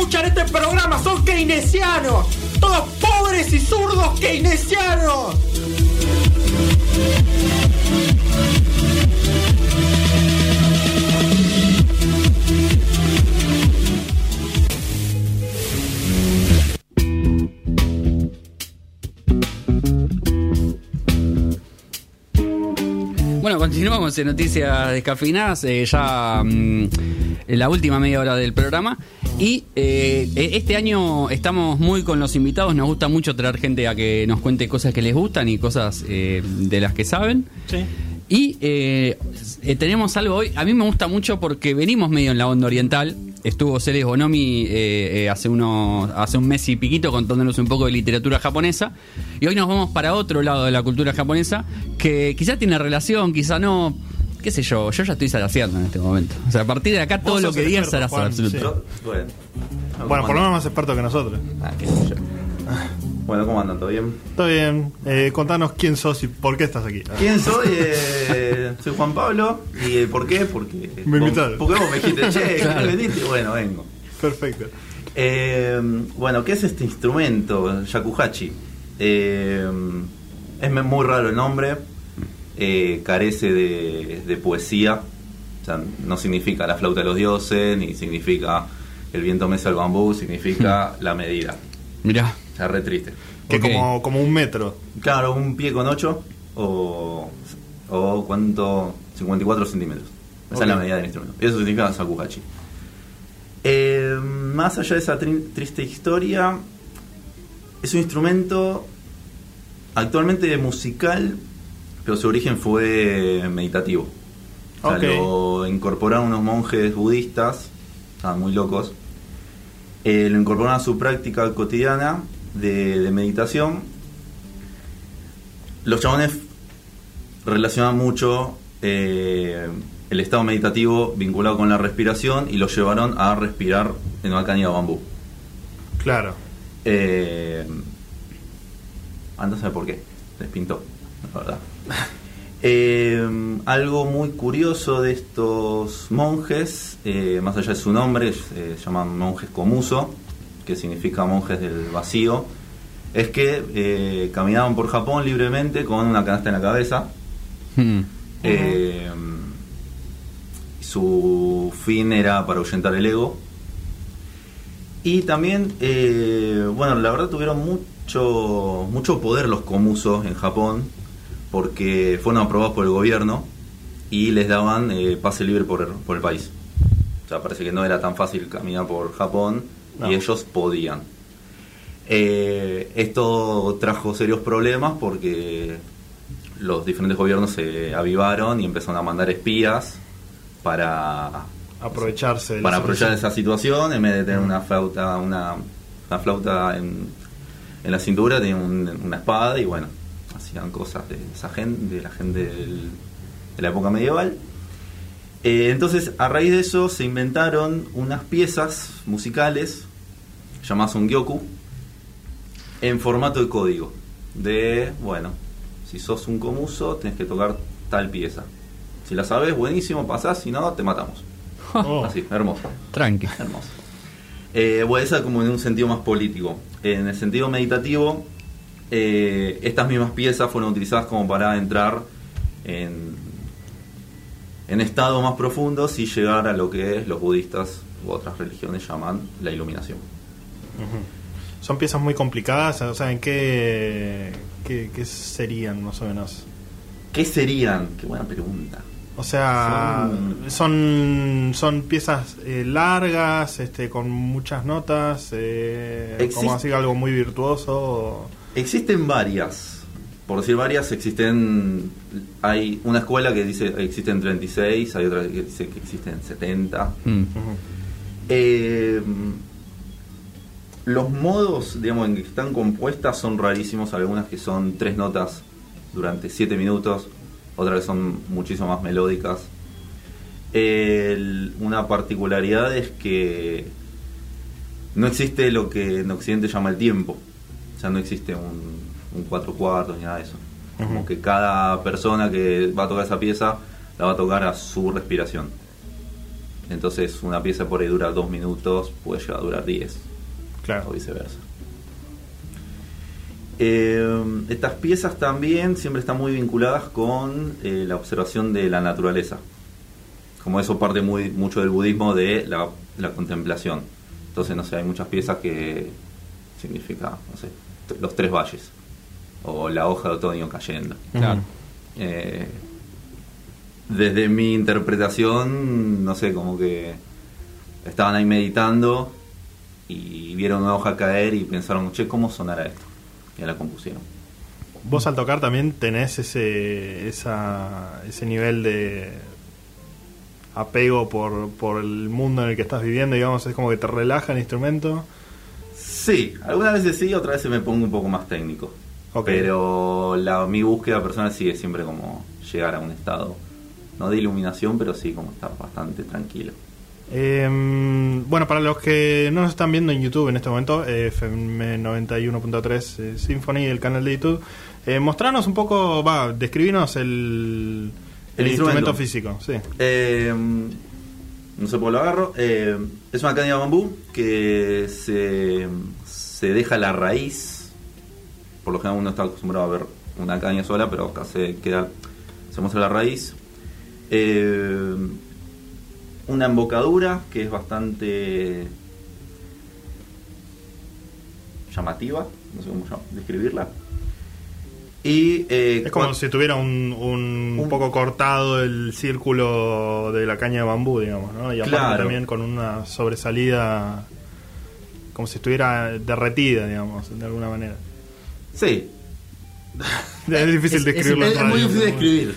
escuchan este programa son keynesianos. Todos pobres y zurdos keynesianos. Bueno, continuamos en Noticias Descafeinadas, eh, ya mm, la última media hora del programa. Y eh, e- este año estamos muy con los invitados, nos gusta mucho traer gente a que nos cuente cosas que les gustan y cosas eh, de las que saben. Sí. Y eh, tenemos algo hoy, a mí me gusta mucho porque venimos medio en la onda oriental. Estuvo Ceres Bonomi eh, eh, hace, unos, hace un mes y piquito contándonos un poco de literatura japonesa. Y hoy nos vamos para otro lado de la cultura japonesa que quizá tiene relación, quizá no. ¿Qué sé yo? Yo ya estoy zaraseando en este momento. O sea, a partir de acá todo lo que digas será absoluto. sí. Yo, bueno. Bueno, por lo menos más experto que nosotros. Ah, qué sé yo. Bueno, ¿cómo andan? ¿Todo bien? Está bien. Eh, contanos quién sos y por qué estás aquí. ¿Quién soy? Eh, soy Juan Pablo. ¿Y eh, por qué? Porque. Me invitaron. Porque vos me dijiste, che, Claro. ¿querés venir? Y bueno, vengo. Perfecto. Eh, bueno, ¿qué es este instrumento? Yakuhachi. Eh, es muy raro el nombre. eh, carece de, de poesía. O sea, no significa la flauta de los dioses, ni significa el viento mesa el bambú, significa la medida. Mirá. Re triste. Que como, como un metro. Claro, un pie con 8 o, o cuánto, 54 centímetros. Esa Ok. es la medida del instrumento. Eso significa Sakuhachi. Eh, más allá de esa tri- triste historia, es un instrumento actualmente musical, pero su origen fue meditativo. O sea, lo incorporaron unos monjes budistas, estaban muy locos, eh, lo incorporaron a su práctica cotidiana de, de meditación. Los chabones relacionan mucho eh, el estado meditativo vinculado con la respiración y lo llevaron a respirar en una caña de bambú. Claro. Eh, a saber por qué. Les pintó, la verdad. Eh, algo muy curioso de estos monjes, eh, más allá de su nombre, se llaman monjes Komuso, que significa monjes del vacío, es que eh, caminaban por Japón libremente con una canasta en la cabeza. Hmm. Eh, su fin era para ahuyentar el ego. Y también, eh, bueno, la verdad tuvieron mucho, mucho poder los comusos en Japón, porque fueron aprobados por el gobierno y les daban eh, pase libre por, por el país. O sea, parece que no era tan fácil caminar por Japón No. y ellos podían. Eh, esto trajo serios problemas porque los diferentes gobiernos se avivaron y empezaron a mandar espías para Aprovecharse. de para aprovechar esa situación en vez de tener una flauta una, una flauta en, en la cintura tenía un- una espada y bueno hacían cosas de esa gente de la gente del- de la época medieval Eh, entonces a raíz de eso se inventaron unas piezas musicales llamadas un gyoku en formato de código de bueno si sos un comuso tenés que tocar tal pieza si la sabes buenísimo pasás si no te matamos Oh. Así, hermoso. Tranqui. Hermoso. Eh, bueno, esa como en un sentido más político. En el sentido meditativo, eh, estas mismas piezas fueron utilizadas como para entrar en, en estados más profundos y llegar a lo que los budistas u otras religiones llaman la iluminación. Son piezas muy complicadas. O sea, ¿en qué, qué, qué serían más o menos? ¿Qué serían? Qué buena pregunta. O sea, son, son piezas eh, largas, este, con muchas notas, eh, Existe- como así algo muy virtuoso. o- Existen varias. Por decir varias, existen. Hay una escuela que dice que existen 36, hay otra que dice que existen 70. Hmm. Ujú. Eh, los modos, digamos, en que están compuestas son rarísimos. Algunas que son tres notas durante siete minutos, otras que son muchísimo más melódicas. El- una particularidad es que no existe lo que en Occidente llama el tiempo. O sea, no existe un, un cuatro cuartos ni nada de eso. Como que cada persona que va a tocar esa pieza la va a tocar a su respiración. Entonces una pieza por ahí dura dos minutos, puede llegar a durar 10 o Claro. viceversa. Eh, estas piezas también siempre están muy vinculadas con eh, la observación de la naturaleza. Como eso parte muy, mucho del budismo de la, la contemplación. Entonces, no sé, hay muchas piezas que significa, no sé, los tres valles. O la hoja de otoño cayendo. Claro. Eh, desde mi interpretación, no sé, como que estaban ahí meditando y vieron una hoja caer y pensaron, che, ¿cómo sonará esto? Y la compusieron. Vos al tocar también tenés ese, esa, ese nivel de apego por, por el mundo en el que estás viviendo, digamos, es como que te relaja el instrumento. Sí, algunas veces sí, otras veces me pongo un poco más técnico. Ok. Pero la, mi búsqueda personal sigue siempre como llegar a un estado, no de iluminación, pero sí como estar bastante tranquilo. Eh, bueno, para los que no nos están viendo en YouTube en este momento, FM 91.3 eh, Symphony, el canal de YouTube, eh, mostranos un poco, va, describinos el, el, El instrumento. instrumento. físico. Sí. Eh, no sé por lo agarro. Eh, es una caña de bambú que se, se deja la raíz. Por lo general uno está acostumbrado a ver una caña sola, pero acá se queda, se muestra la raíz. Eh, una embocadura que es bastante llamativa, no sé cómo describirla. Y eh, Es como si tuviera un, un, Un- poco cortado el círculo de la caña de bambú, digamos, ¿no? Y aparte Claro. también con una sobresalida como si estuviera derretida, digamos, de alguna manera. Sí, Es difícil es, describirlo. es- muy difícil de pero escribir.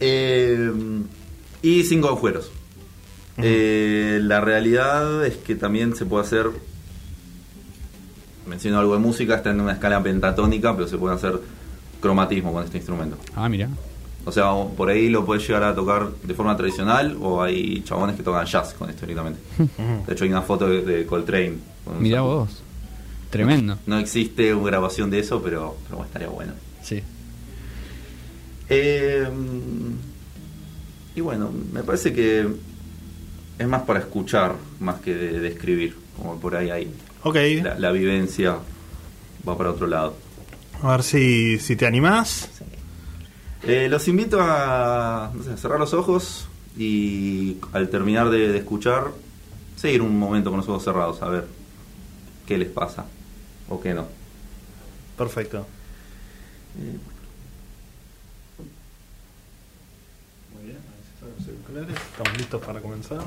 Eh, y cinco agujeros. Eh, la realidad es que también se puede hacer. Menciono algo de música, está en una escala pentatónica, pero se puede hacer cromatismo con este instrumento. Ah, mira. O sea, por ahí lo puedes llegar a tocar de forma tradicional o hay chabones que tocan jazz con esto directamente. De hecho, hay una foto de, Coltrane. Mirá saxo. vos. Tremendo. No existe una grabación de eso, pero, pero estaría bueno. Sí. Eh, y bueno, me parece que es más para escuchar más que de, de escribir. Como por ahí hay Ok, la, la vivencia va para otro lado. a ver si, si te animás. Eh, los invito a, no sé, a cerrar los ojos y al terminar de, de escuchar, seguir un momento con los ojos cerrados, a ver qué les pasa o qué no. Perfecto. Eh, Muy bien, ahí están los auriculares. Estamos listos para comenzar.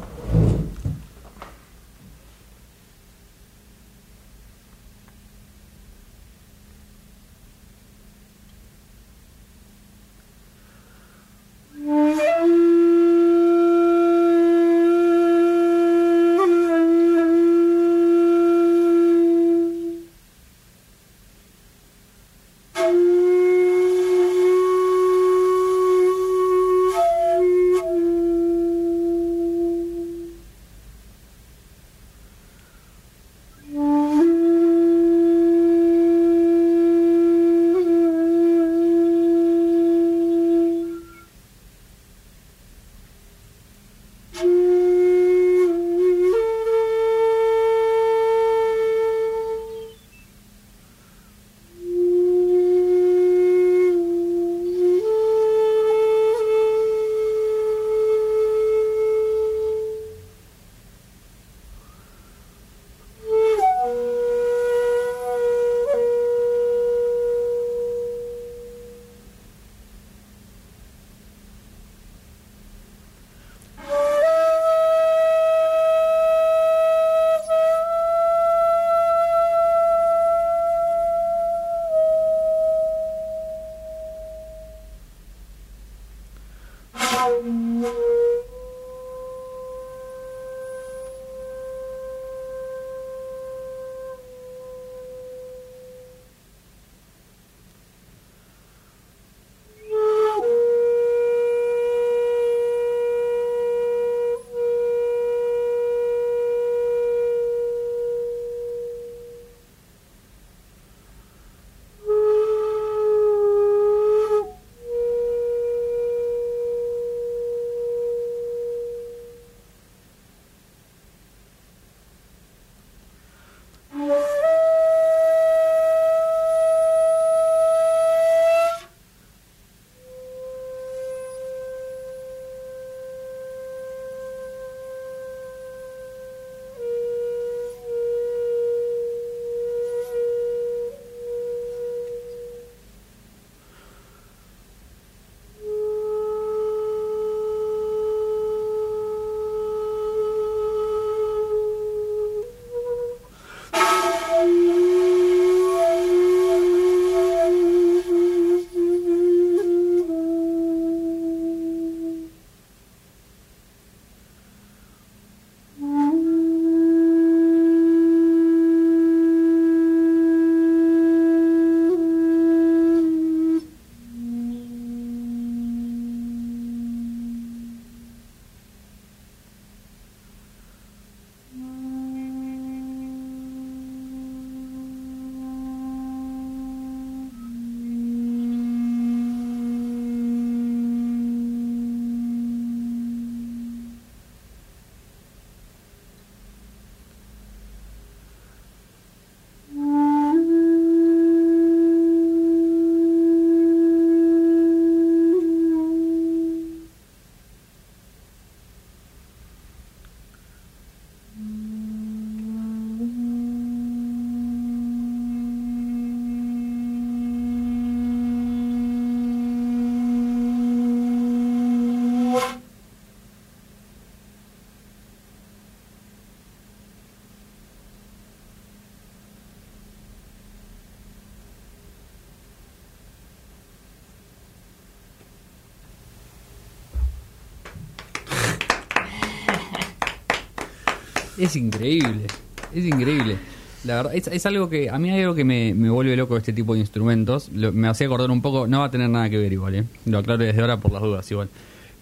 Es increíble, es increíble. La verdad, es, es algo que a mí hay algo que me, me vuelve loco este tipo de instrumentos. Lo- me hacía acordar un poco, no va a tener nada que ver igual, ¿eh? lo aclaro desde ahora por las dudas igual.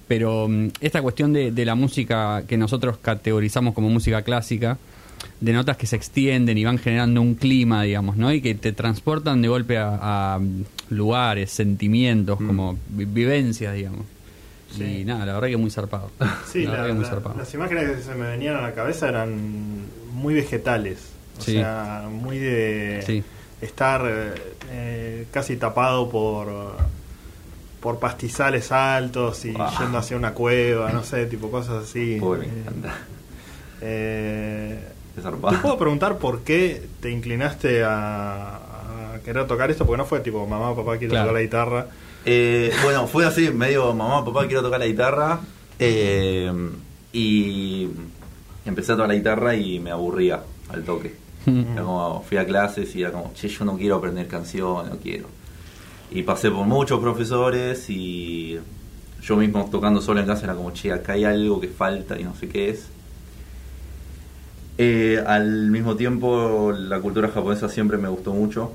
Pero mm, esta cuestión de, de la música que nosotros categorizamos como música clásica, de notas que se extienden y van generando un clima, digamos, ¿no? Y que te transportan de golpe a, a, mm, lugares, sentimientos, como vi- vivencias, digamos. Sí. Y nada, la verdad que muy zarpado. Sí, la verdad la- que muy zarpado. las imágenes que se me venían a la cabeza eran muy vegetales. O Sí. sea, muy de Sí. estar eh, casi tapado por por pastizales altos y Ah. yendo hacia una cueva, no sé, tipo cosas así. Pobre, me Eh, encanta. eh, ¿Te puedo preguntar por qué te inclinaste a, a querer tocar esto? Porque no fue tipo, mamá, papá, quiero Claro. tocar la guitarra. Eh, bueno, fue así, medio mamá, papá, quiero tocar la guitarra. eh, y empecé a tocar la guitarra y me aburría al toque. Era como, fui a clases y era como, che, yo no quiero aprender canciones, no quiero. Y pasé por muchos profesores y yo mismo tocando solo en casa era como, che, acá hay algo que falta y no sé qué es. Eh, al mismo tiempo, la cultura japonesa siempre me gustó mucho.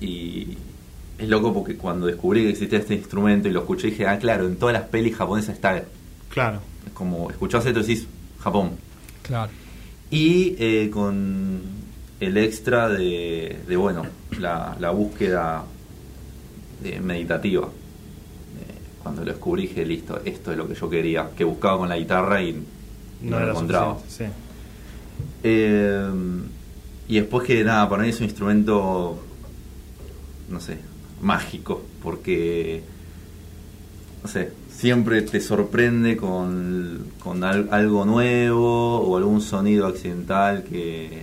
Y es loco porque cuando descubrí que existía este instrumento y lo escuché, dije, ah, claro, en todas las pelis japonesas está. Claro. Es como, escuchás esto y decís, Japón. Claro. Y eh, con el extra de, de, bueno, la, la búsqueda de meditativa. Eh, cuando lo descubrí, dije, listo, esto es lo que yo quería, que buscaba con la guitarra y no, lo era encontraba. Eh, y después que nada, para mí es un instrumento, no sé, mágico, porque, no sé, siempre te sorprende con, con al- algo nuevo o algún sonido accidental que,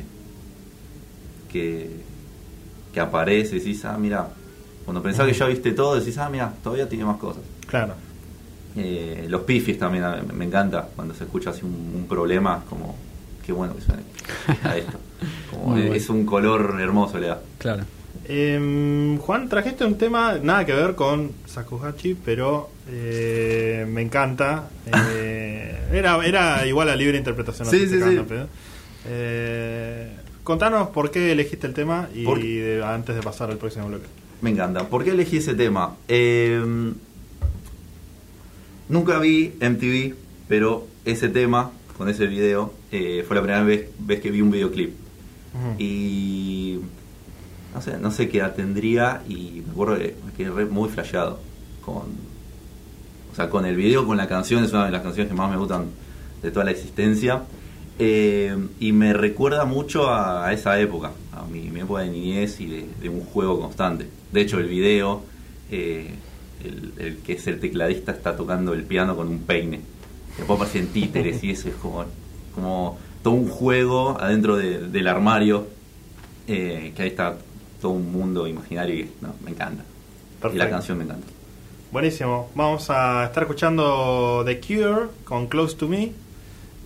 que, que aparece y decís, ah, mira, cuando pensás que ya viste todo, decís, ah, mira, todavía tiene más cosas. Claro. Eh, los pifis también me, encanta cuando se escucha así un, un problema, como qué bueno que suene a esto. Como Muy es, bueno. es un color hermoso le da. Claro. Em, Juan, trajiste un tema nada que ver con Sakuhachi, pero eh, me encanta. Eh, era, era igual a libre interpretación. Sí, sí, sí. Eh, contanos por qué elegiste el tema y de- antes de pasar al próximo bloque. Me encanta. ¿Por qué elegí ese tema? Eh, nunca vi MTV, pero ese tema, con ese video, fue la primera vez, vez que vi un videoclip. Y no sé, no sé qué edad tendría y me acuerdo que me quedé muy flasheado con o sea, con el video, con la canción, es una de las canciones que más me gustan de toda la existencia. Eh, y me recuerda mucho a, esa época, a mi, época de niñez y de, un juego constante. De hecho, el video, eh, el, que es el tecladista está tocando el piano con un peine. Después aparecen títeres y eso es como, como todo un juego adentro de- del armario, eh, que ahí está todo un mundo imaginario y no, me encanta. Y la Perfecto. canción me encanta. Buenísimo. Vamos a estar escuchando The Cure con Close to Me.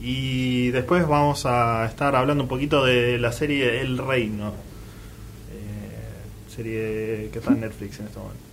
Y después vamos a estar hablando un poquito de la serie El Reino. Eh, serie que está en Netflix en este momento.